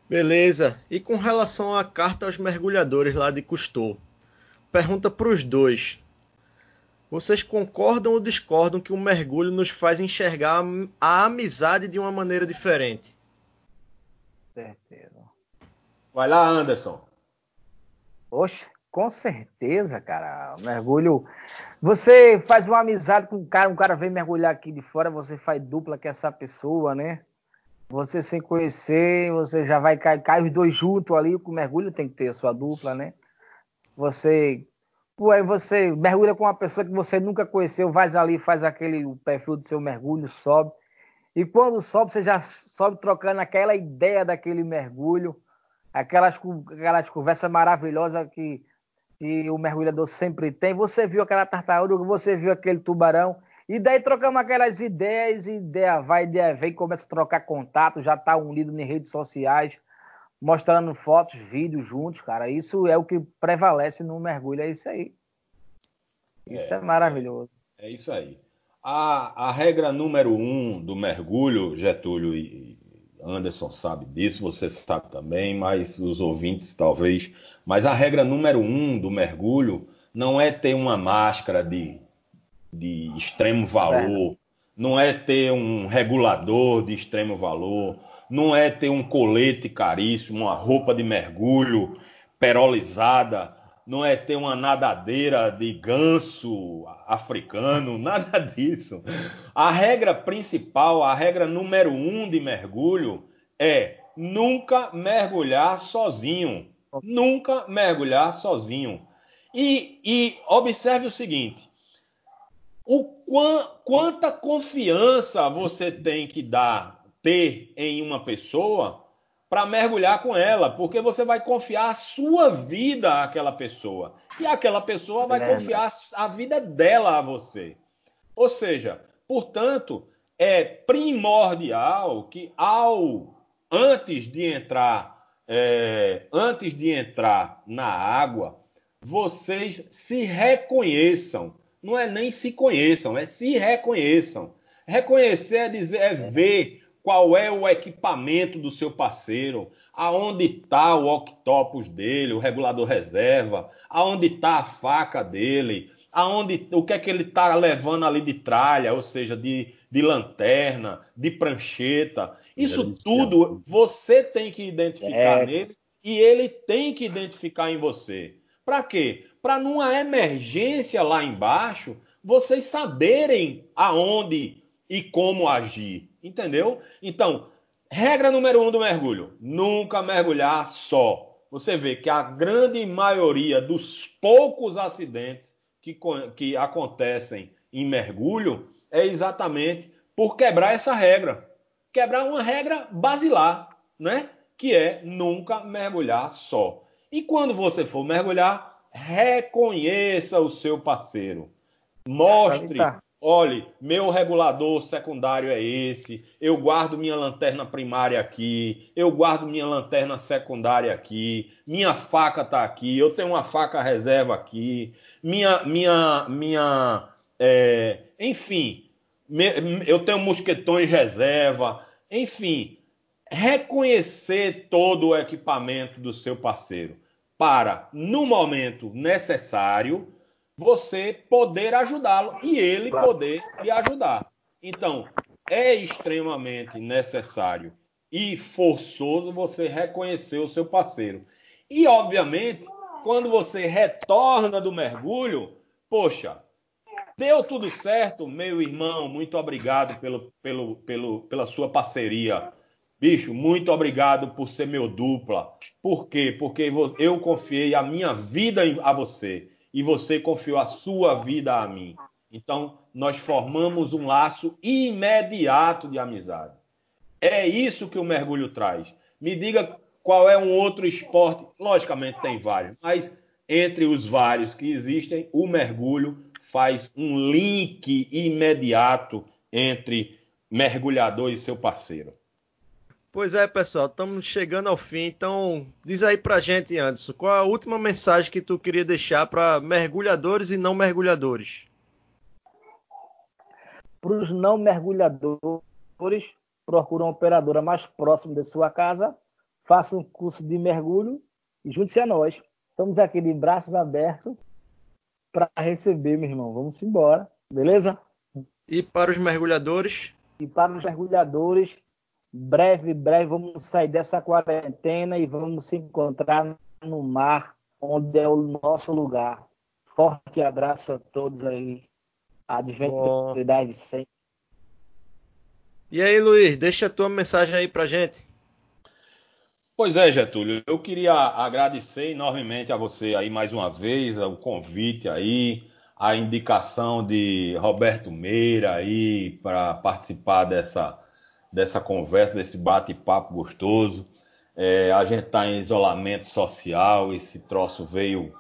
Speaker 1: Beleza. E com relação à carta aos mergulhadores lá de Cousteau, pergunta para os dois. Vocês concordam ou discordam que o mergulho nos faz enxergar a amizade de uma maneira diferente?
Speaker 2: Certeza.
Speaker 3: Vai lá, Anderson.
Speaker 2: Oxe, com certeza, cara. Mergulho. Você faz uma amizade com um cara, um cara vem mergulhar aqui de fora, você faz dupla com essa pessoa, né? Você sem conhecer, você já vai cair, cai os dois juntos ali, com o mergulho tem que ter a sua dupla, né? Você. Pô, aí você mergulha com uma pessoa que você nunca conheceu, vai ali, faz aquele perfil do seu mergulho, sobe. E quando sobe, você já sobe trocando aquela ideia daquele mergulho aquelas, aquelas conversas maravilhosas que, que o mergulhador sempre tem. Você viu aquela tartaruga, você viu aquele tubarão, E daí trocamos aquelas ideias, ideia vai, ideia vem, começa a trocar contato, já tá unido em redes sociais, mostrando fotos, vídeos juntos, cara. Isso é o que prevalece no mergulho, é isso aí. Isso é, é maravilhoso.
Speaker 3: É isso aí. A, a, regra número um do mergulho, Getúlio e Anderson sabe disso, você sabe também, mas os ouvintes talvez. Mas a regra número um do mergulho não é ter uma máscara de, de extremo valor, é. não é ter um regulador de extremo valor, não é ter um colete caríssimo, uma roupa de mergulho perolizada, não é ter uma nadadeira de ganso africano, nada disso. A regra principal, a regra número um de mergulho é nunca mergulhar sozinho. Nunca mergulhar sozinho. E, e observe o seguinte: o quanta confiança você tem que dar, ter em uma pessoa para mergulhar com ela, porque você vai confiar a sua vida àquela pessoa e aquela pessoa vai é, confiar a vida dela a você. Ou seja, portanto, é primordial que ao antes de entrar é, antes de entrar na água vocês se reconheçam. Não é nem se conheçam, é se reconheçam. Reconhecer é dizer, é ver qual é o equipamento do seu parceiro, aonde está o octopus dele, o regulador reserva, aonde está a faca dele, aonde, o que é que ele está levando ali de tralha, ou seja, de, de lanterna, de prancheta. Isso tudo você tem que identificar é. nele e ele tem que identificar em você. Para quê? Para numa emergência lá embaixo, vocês saberem aonde e como agir. Entendeu? Então, regra número um do mergulho: nunca mergulhar só. Você vê que a grande maioria dos poucos acidentes que, que acontecem em mergulho é exatamente por quebrar essa regra. Quebrar uma regra basilar, né? Que é nunca mergulhar só. E quando você for mergulhar, reconheça o seu parceiro. Mostre, olhe, meu regulador secundário é esse, eu guardo minha lanterna primária aqui, eu guardo minha lanterna secundária aqui, minha faca está aqui, eu tenho uma faca reserva aqui, minha, minha, minha, é, enfim, eu tenho mosquetões reserva, enfim, reconhecer todo o equipamento do seu parceiro. Para, no momento necessário, você poder ajudá-lo e ele poder lhe ajudar. Então, é extremamente necessário e forçoso você reconhecer o seu parceiro. E, obviamente, quando você retorna do mergulho, poxa, deu tudo certo, meu irmão, muito obrigado pelo, pelo, pelo, pela sua parceria. Bicho, muito obrigado por ser meu dupla. Por quê? Porque eu confiei a minha vida a você e você confiou a sua vida a mim. Então, nós formamos um laço imediato de amizade. É isso que o mergulho traz. Me diga qual é um outro esporte. Logicamente, tem vários, mas entre os vários que existem, o mergulho faz um link imediato entre mergulhador e seu parceiro.
Speaker 1: Pois é, pessoal, estamos chegando ao fim. Então, diz aí pra gente, Anderson, qual a última mensagem que tu queria deixar para mergulhadores e não mergulhadores?
Speaker 2: Para os não mergulhadores, procura uma operadora mais próxima de sua casa, faça um curso de mergulho e junte-se a nós. Estamos aqui de braços abertos para receber, meu irmão. Vamos embora, beleza?
Speaker 1: E para os mergulhadores?
Speaker 2: E para os mergulhadores, breve, breve vamos sair dessa quarentena e vamos se encontrar no mar, onde é o nosso lugar. Forte abraço a todos aí. Adventuridade sempre.
Speaker 1: E aí, Luiz, deixa a tua mensagem aí pra gente.
Speaker 3: Pois é, Getúlio, eu queria agradecer enormemente a você aí mais uma vez, o convite aí, a indicação de Roberto Meira aí para participar dessa dessa conversa, desse bate-papo gostoso. É, a gente está em isolamento social, esse troço veio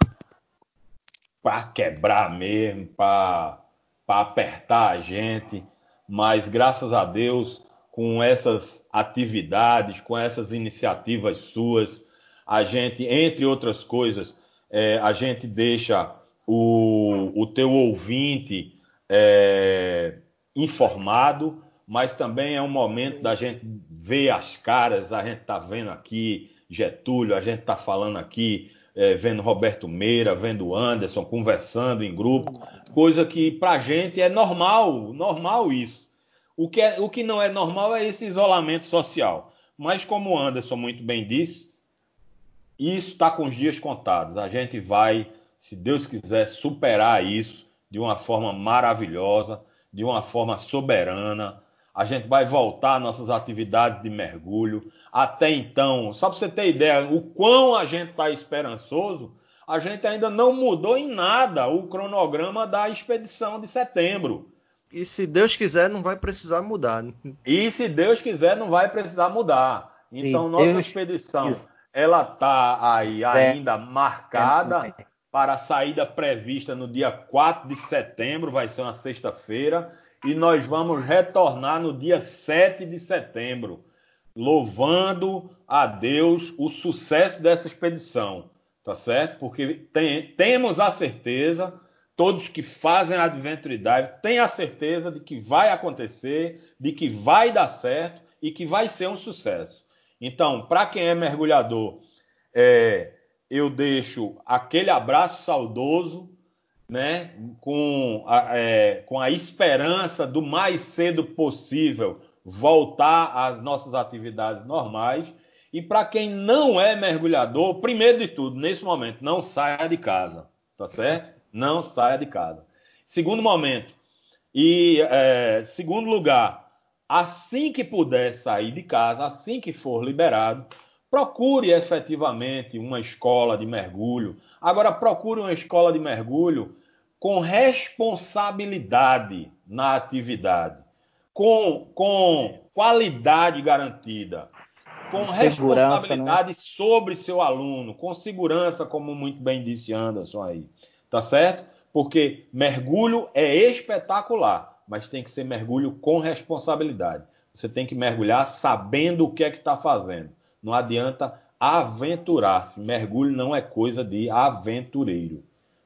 Speaker 3: para quebrar mesmo, para apertar a gente, mas graças a Deus, com essas atividades, com essas iniciativas suas, a gente, entre outras coisas, é, a gente deixa o, o teu ouvinte é, informado, mas também é um momento da gente ver as caras, a gente está vendo aqui Getúlio, a gente está falando aqui, é, vendo Roberto Meira, vendo Anderson, conversando em grupo, coisa que para a gente é normal, normal isso. O que, é, o que não é normal é esse isolamento social. Mas como o Anderson muito bem disse, isso está com os dias contados. A gente vai, se Deus quiser, superar isso de uma forma maravilhosa, de uma forma soberana. A gente vai voltar às nossas atividades de mergulho. Até então, só para você ter ideia, o quão a gente está esperançoso, a gente ainda não mudou em nada o cronograma da expedição de setembro.
Speaker 1: E se Deus quiser, não vai precisar mudar.
Speaker 3: E se Deus quiser, não vai precisar mudar. Então, Sim, nossa Deus expedição, ela está aí ainda marcada para a saída prevista no dia 4 de setembro, vai ser uma sexta-feira, e nós vamos retornar no dia 7 de setembro, louvando a Deus o sucesso dessa expedição, tá certo? Porque tem, temos a certeza todos que fazem a Adventure Dive têm a certeza de que vai acontecer, de que vai dar certo e que vai ser um sucesso. Então, para quem é mergulhador, é, eu deixo aquele abraço saudoso, né, com a, é, com a esperança do mais cedo possível voltar às nossas atividades normais. E para quem não é mergulhador, primeiro de tudo, nesse momento, não saia de casa, tá certo? não saia de casa. Segundo momento, e é, segundo lugar, assim que puder sair de casa, assim que for liberado, procure efetivamente uma escola de mergulho. Agora, procure uma escola de mergulho com responsabilidade na atividade, com, com qualidade garantida, com né? responsabilidade né? sobre seu aluno, com segurança, como muito bem disse Anderson aí tá certo? Porque mergulho é espetacular, mas tem que ser mergulho com responsabilidade. Você tem que mergulhar sabendo o que é que está fazendo. Não adianta aventurar-se. Mergulho não é coisa de aventureiro.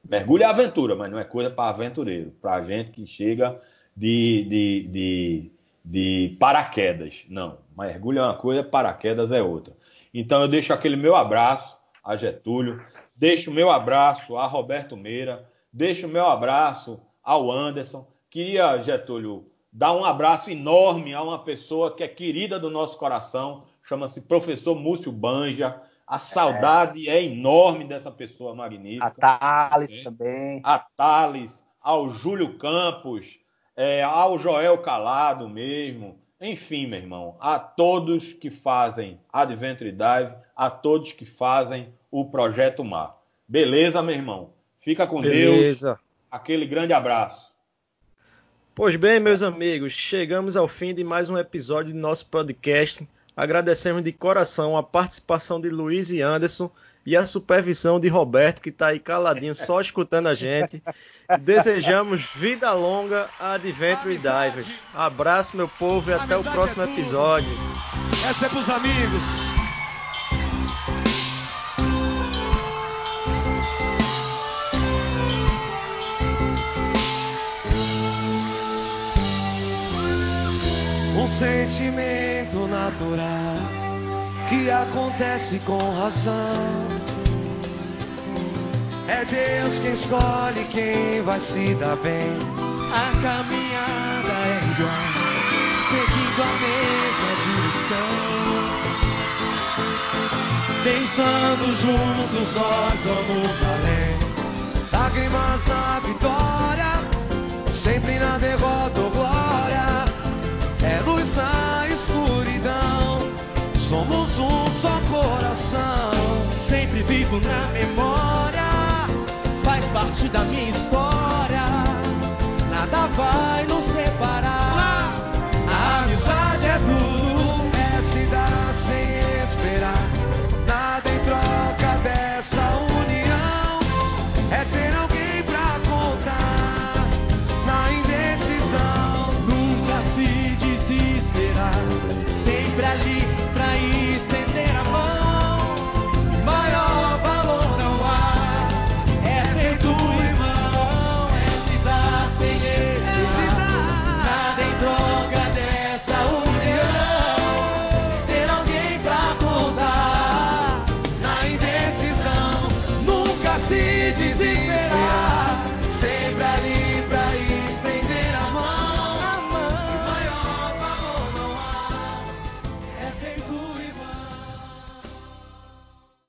Speaker 3: Mergulho é aventura, mas não é coisa para aventureiro, para gente que chega de, de, de, de paraquedas. Não, mergulho é uma coisa, paraquedas é outra. Então eu deixo aquele meu abraço a Getúlio. Deixo o meu abraço a Roberto Meira, deixo o meu abraço ao Anderson. Queria, Getúlio, dar um abraço enorme a uma pessoa que é querida do nosso coração, chama-se professor Múcio Banja. A saudade é. é, enorme dessa pessoa magnífica. A
Speaker 2: Thales é. também.
Speaker 3: A Thales, ao Júlio Campos, é, ao Joel Calado mesmo. Enfim, meu irmão, a todos que fazem Adventure Dive, a todos que fazem o Projeto Mar. Beleza, meu irmão? Fica com Beleza. Deus. Aquele grande abraço.
Speaker 1: Pois bem, meus amigos, chegamos ao fim de mais um episódio do nosso podcast. Agradecemos de coração a participação de Luiz e Anderson e a supervisão de Roberto, que está aí caladinho, só escutando a gente. Desejamos vida longa a Adventure Diver. Abraço, meu povo, e até o próximo é episódio.
Speaker 4: Essa é pros amigos. Um sentimento natural que acontece com razão. É Deus quem escolhe quem vai se dar bem. A caminhada é igual, seguindo a mesma direção. Pensando juntos, nós vamos além. Lágrimas na vitória, sempre na derrota vivo na memória, faz parte da minha.